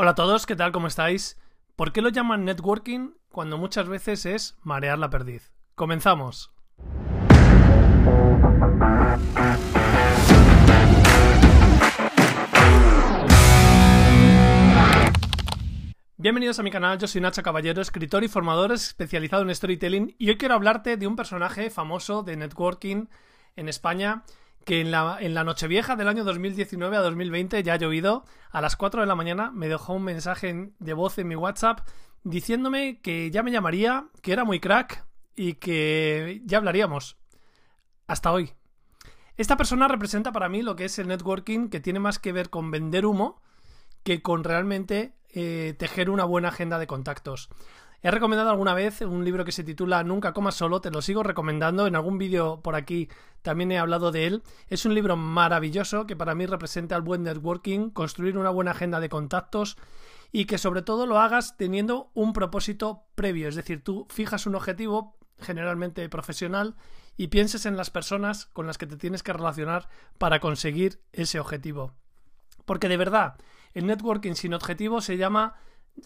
Hola a todos, ¿qué tal? ¿Cómo estáis? ¿Por qué lo llaman networking cuando muchas veces es marear la perdiz? Comenzamos. Bienvenidos a mi canal, yo soy Nacho Caballero, escritor y formador especializado en storytelling y hoy quiero hablarte de un personaje famoso de networking en España que en la, en la Nochevieja del año 2019 a 2020 ya ha llovido. A las 4 de la mañana me dejó un mensaje de voz en mi WhatsApp diciéndome que ya me llamaría, que era muy crack y que ya hablaríamos. Hasta hoy. Esta persona representa para mí lo que es el networking, que tiene más que ver con vender humo que con realmente eh, tejer una buena agenda de contactos. He recomendado alguna vez un libro que se titula Nunca comas solo, te lo sigo recomendando, en algún vídeo por aquí también he hablado de él. Es un libro maravilloso que para mí representa el buen networking, construir una buena agenda de contactos y que sobre todo lo hagas teniendo un propósito previo, es decir, tú fijas un objetivo generalmente profesional y pienses en las personas con las que te tienes que relacionar para conseguir ese objetivo. Porque de verdad, el networking sin objetivo se llama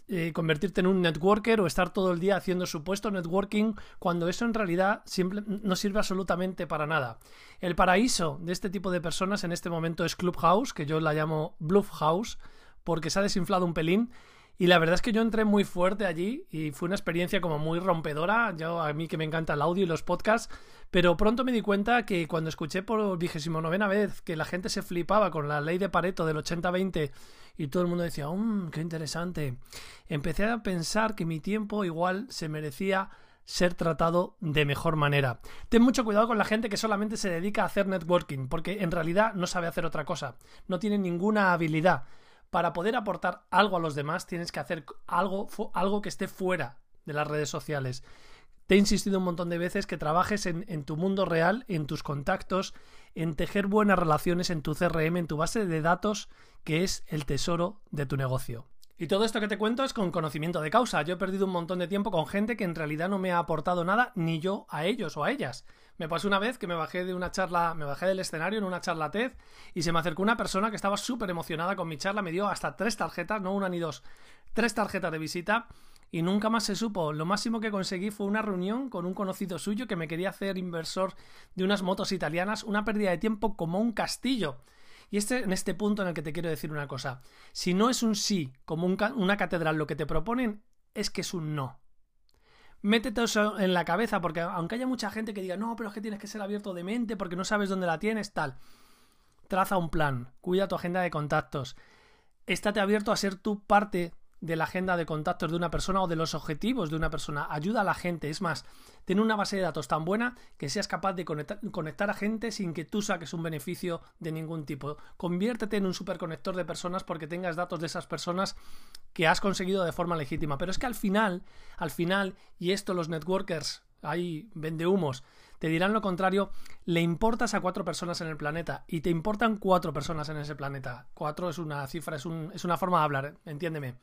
eh, convertirte en un networker o estar todo el día haciendo supuesto networking cuando eso en realidad no sirve absolutamente para nada. El paraíso de este tipo de personas en este momento es Clubhouse, que yo la llamo Bluff House, porque se ha desinflado un pelín. Y la verdad es que yo entré muy fuerte allí y fue una experiencia como muy rompedora. Yo, a mí que me encanta el audio y los podcasts, pero pronto me di cuenta que cuando escuché por vigésimo novena vez que la gente se flipaba con la ley de Pareto del 80-20 y todo el mundo decía, mmm, qué interesante. Empecé a pensar que mi tiempo igual se merecía ser tratado de mejor manera. Ten mucho cuidado con la gente que solamente se dedica a hacer networking, porque en realidad no sabe hacer otra cosa, no tiene ninguna habilidad. Para poder aportar algo a los demás tienes que hacer algo, algo que esté fuera de las redes sociales. Te he insistido un montón de veces que trabajes en, en, tu mundo real, en tus contactos, en tejer buenas relaciones en tu CRM, en tu base de datos, que es el tesoro de tu negocio. Y todo esto que te cuento es con conocimiento de causa. Yo he perdido un montón de tiempo con gente que en realidad no me ha aportado nada, ni yo a ellos o a ellas. Me pasó una vez que me bajé de una charla, me bajé del escenario en una charla TED y se me acercó una persona que estaba súper emocionada con mi charla, me dio hasta tres tarjetas, no una ni dos, tres tarjetas de visita y nunca más se supo. Lo máximo que conseguí fue una reunión con un conocido suyo que me quería hacer inversor de unas motos italianas, una pérdida de tiempo como un castillo. Y este, en este punto en el que te quiero decir una cosa, si no es un sí como una catedral lo que te proponen, es que es un no. Métete eso en la cabeza, porque aunque haya mucha gente que diga, no, pero es que tienes que ser abierto de mente porque no sabes dónde la tienes, tal. Traza un plan, cuida tu agenda de contactos, estate abierto a ser tu parte de la agenda de contactos de una persona o de los objetivos de una persona. Ayuda a la gente. Es más, ten una base de datos tan buena que seas capaz de conectar, a gente sin que tú saques un beneficio de ningún tipo. Conviértete en un superconector de personas porque tengas datos de esas personas que has conseguido de forma legítima. Pero es que al final, al final, y esto los networkers, ahí vende humos, te dirán lo contrario, le importas a cuatro personas en el planeta y te importan cuatro personas en ese planeta. Cuatro es una cifra, es, un, es una forma de hablar, entiéndeme.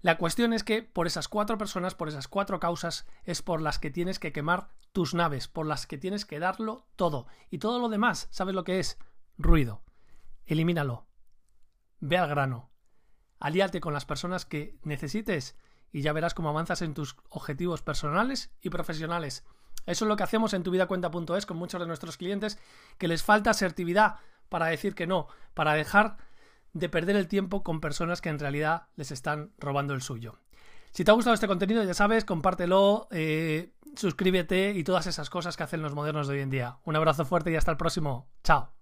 La cuestión es que por esas cuatro personas, por esas cuatro causas, es por las que tienes que quemar tus naves, por las que tienes que darlo todo. Y todo lo demás, ¿sabes lo que es? Ruido. Elimínalo. Ve al grano. Alíate con las personas que necesites y ya verás cómo avanzas en tus objetivos personales y profesionales. Eso es lo que hacemos en tuvidacuenta.es con muchos de nuestros clientes que les falta asertividad para decir que no, para dejar de perder el tiempo con personas que en realidad les están robando el suyo. Si te ha gustado este contenido, ya sabes, compártelo, eh, suscríbete y todas esas cosas que hacen los modernos de hoy en día. Un abrazo fuerte y hasta el próximo. Chao.